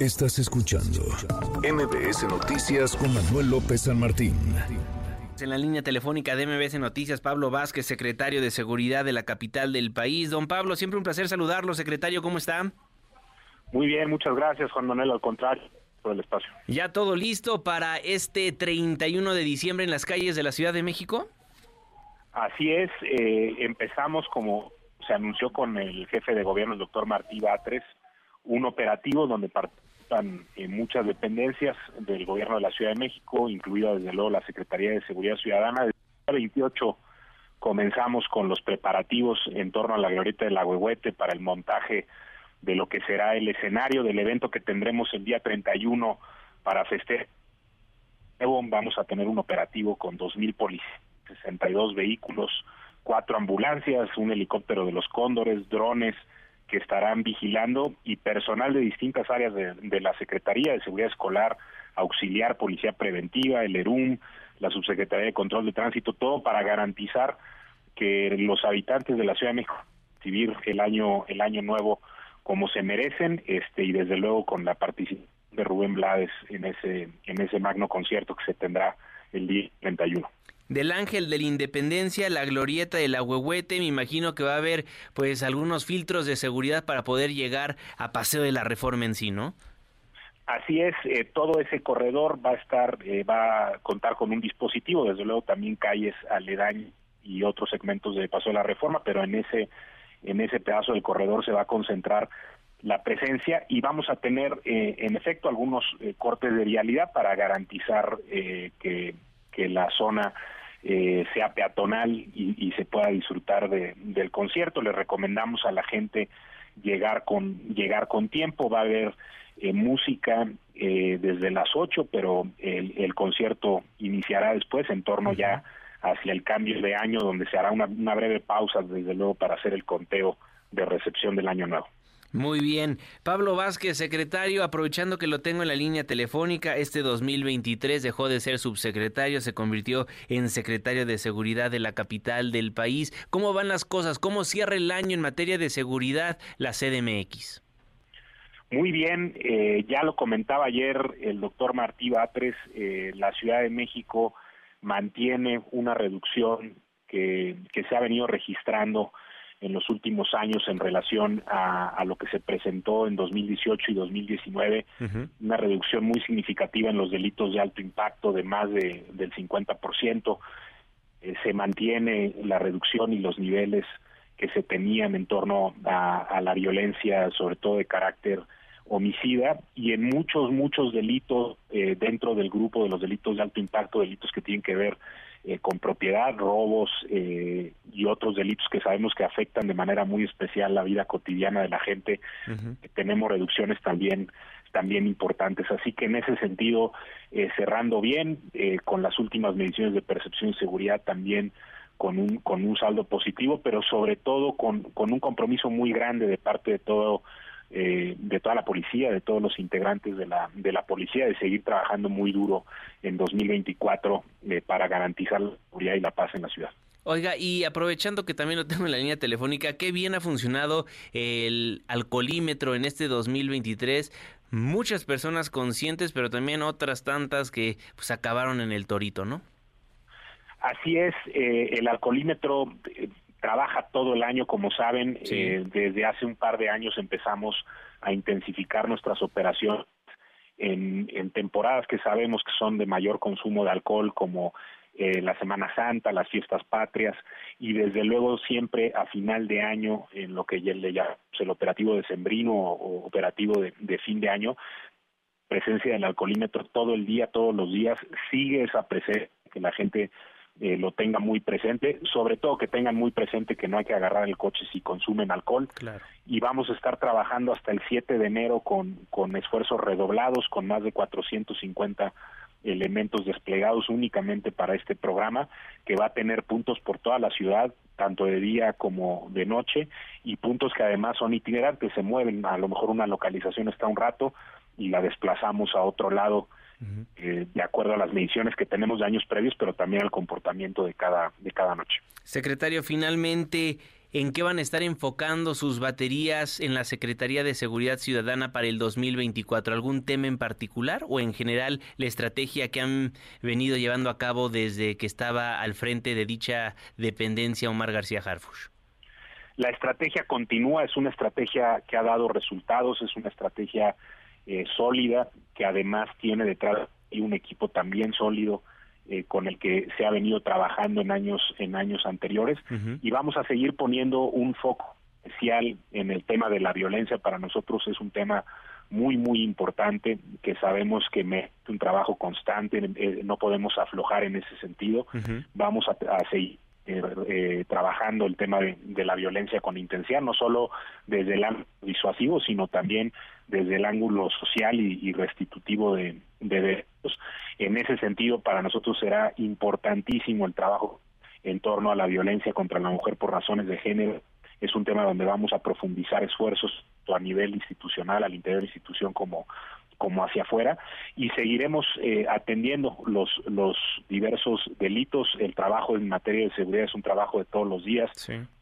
Estás escuchando MBS Noticias con Manuel López San Martín. En la línea telefónica de MBS Noticias, Pablo Vázquez, secretario de Seguridad de la capital del país. Don Pablo, siempre un placer saludarlo. Secretario, ¿cómo está? Muy bien, muchas gracias, Juan Manuel. Al contrario, por el espacio. ¿Ya todo listo para este 31 de diciembre en las calles de la Ciudad de México? Así es, eh, empezamos como se anunció con el jefe de gobierno, el doctor Martí Batres, un operativo donde participan muchas dependencias del gobierno de la Ciudad de México, incluida desde luego la Secretaría de Seguridad Ciudadana. Desde el 28 comenzamos con los preparativos en torno a la glorieta del Agüehuete para el montaje de lo que será el escenario del evento que tendremos el día 31 para festejar. Vamos a tener un operativo con 2.000 policías, 62 vehículos, cuatro ambulancias, un helicóptero de los cóndores, drones, que estarán vigilando y personal de distintas áreas de, la Secretaría de Seguridad Escolar, Auxiliar, Policía Preventiva, el ERUM, la Subsecretaría de Control de Tránsito, todo para garantizar que los habitantes de la Ciudad de México recibir el año el año nuevo como se merecen este y desde luego con la participación de Rubén Blades en ese en ese magno concierto que se tendrá el día 31 del Ángel de la Independencia, la Glorieta del Ahuehuete. Me imagino que va a haber pues algunos filtros de seguridad para poder llegar a Paseo de la Reforma en sí, ¿no? Así es, eh, todo ese corredor va a estar, eh, va a contar con un dispositivo, desde luego también calles aledañas y otros segmentos de Paseo de la Reforma, pero en ese en ese pedazo del corredor se va a concentrar la presencia y vamos a tener eh, en efecto algunos cortes de vialidad para garantizar que, que la zona eh, sea peatonal y, se pueda disfrutar de, del concierto. Le recomendamos a la gente llegar con llegar con tiempo. Va a haber eh, música eh, desde las 8, pero el, el, concierto iniciará después, en torno ya hacia el cambio de año, donde se hará una, una breve pausa, desde luego, para hacer el conteo de recepción del año nuevo. Muy bien. Pablo Vázquez, secretario, aprovechando que lo tengo en la línea telefónica, este 2023 dejó de ser subsecretario, se convirtió en secretario de Seguridad de la capital del país. ¿Cómo van las cosas? ¿Cómo cierra el año en materia de seguridad la CDMX? Muy bien, eh, ya lo comentaba ayer el doctor Martí Batres, eh, la Ciudad de México mantiene una reducción que, que se ha venido registrando en los últimos años en relación a, lo que se presentó en 2018 y 2019, una reducción muy significativa en los delitos de alto impacto de más de, del 50%. Eh, se mantiene la reducción y los niveles que se tenían en torno a, la violencia, sobre todo de carácter homicida, y en muchos, muchos delitos eh, dentro del grupo de los delitos de alto impacto, delitos que tienen que ver eh, con propiedad, robos eh, y otros delitos que sabemos que afectan de manera muy especial la vida cotidiana de la gente. Tenemos reducciones también también importantes. Así que en ese sentido, eh, cerrando bien, con las últimas mediciones de percepción y seguridad también con un, con un saldo positivo, pero sobre todo con, con un compromiso muy grande de parte de todo eh, de toda la policía, de todos los integrantes de la, de la policía, de seguir trabajando muy duro en 2024 eh, para garantizar la seguridad y la paz en la ciudad. Oiga, y aprovechando que también lo tengo en la línea telefónica, qué bien ha funcionado el alcoholímetro en este 2023. Muchas personas conscientes, pero también otras tantas que pues acabaron en el torito, ¿no? Así es, eh, el alcoholímetro trabaja todo el año, como saben, eh, desde hace un par de años empezamos a intensificar nuestras operaciones en, en, temporadas que sabemos que son de mayor consumo de alcohol, como eh, la Semana Santa, las fiestas patrias, y desde luego siempre a final de año, en lo que ya le llamamos el operativo de sembrino o, operativo de, de fin de año, presencia del alcoholímetro todo el día, todos los días, sigue esa presencia que la gente eh, lo tengan muy presente, sobre todo que tengan muy presente que no hay que agarrar el coche si consumen alcohol. Y vamos a estar trabajando hasta el 7 de enero con, con esfuerzos redoblados, con más de 450 elementos desplegados únicamente para este programa, que va a tener puntos por toda la ciudad, tanto de día como de noche, y puntos que además son itinerantes, se mueven, a lo mejor una localización está un rato y la desplazamos a otro lado eh, de acuerdo a las mediciones que tenemos de años previos, pero también al comportamiento de cada, de cada noche. Secretario, finalmente, en qué van a estar enfocando sus baterías en la Secretaría de Seguridad Ciudadana para el 2024. ¿Algún tema en particular o en general la estrategia que han venido llevando a cabo desde que estaba al frente de dicha dependencia Omar García Harfush? La estrategia continúa, es una estrategia que ha dado resultados, es una estrategia eh, sólida que además tiene detrás un equipo también sólido eh, con el que se ha venido trabajando en años en años anteriores. Y vamos a seguir poniendo un foco especial en el tema de la violencia. Para nosotros es un tema muy muy importante que sabemos que es un trabajo constante eh, no podemos aflojar en ese sentido. Vamos a, seguir eh, trabajando el tema de, la violencia con intensidad, no solo desde el ángulo disuasivo, sino también desde el ángulo social y, restitutivo de, de derechos. En ese sentido, para nosotros será importantísimo el trabajo en torno a la violencia contra la mujer por razones de género. Es un tema donde vamos a profundizar esfuerzos a nivel institucional, al interior de la institución como como hacia afuera y seguiremos eh, atendiendo los los diversos delitos el trabajo en materia de seguridad es un trabajo de todos los días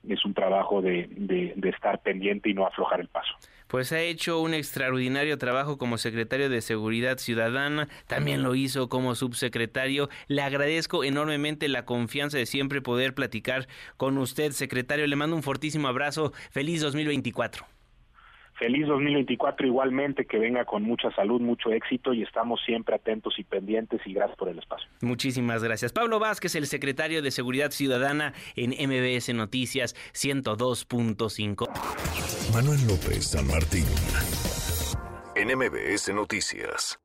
es un trabajo de, de estar pendiente y no aflojar el paso pues ha hecho un extraordinario trabajo como secretario de Seguridad Ciudadana, también lo hizo como subsecretario. Le agradezco enormemente la confianza de siempre poder platicar con usted, secretario. Le mando un fortísimo abrazo. Feliz 2024. Feliz 2024 igualmente, que venga con mucha salud, mucho éxito y estamos siempre atentos y pendientes y gracias por el espacio. Muchísimas gracias. Pablo Vázquez, el secretario de Seguridad Ciudadana en MBS Noticias 102.5. Manuel López San Martín en MBS Noticias.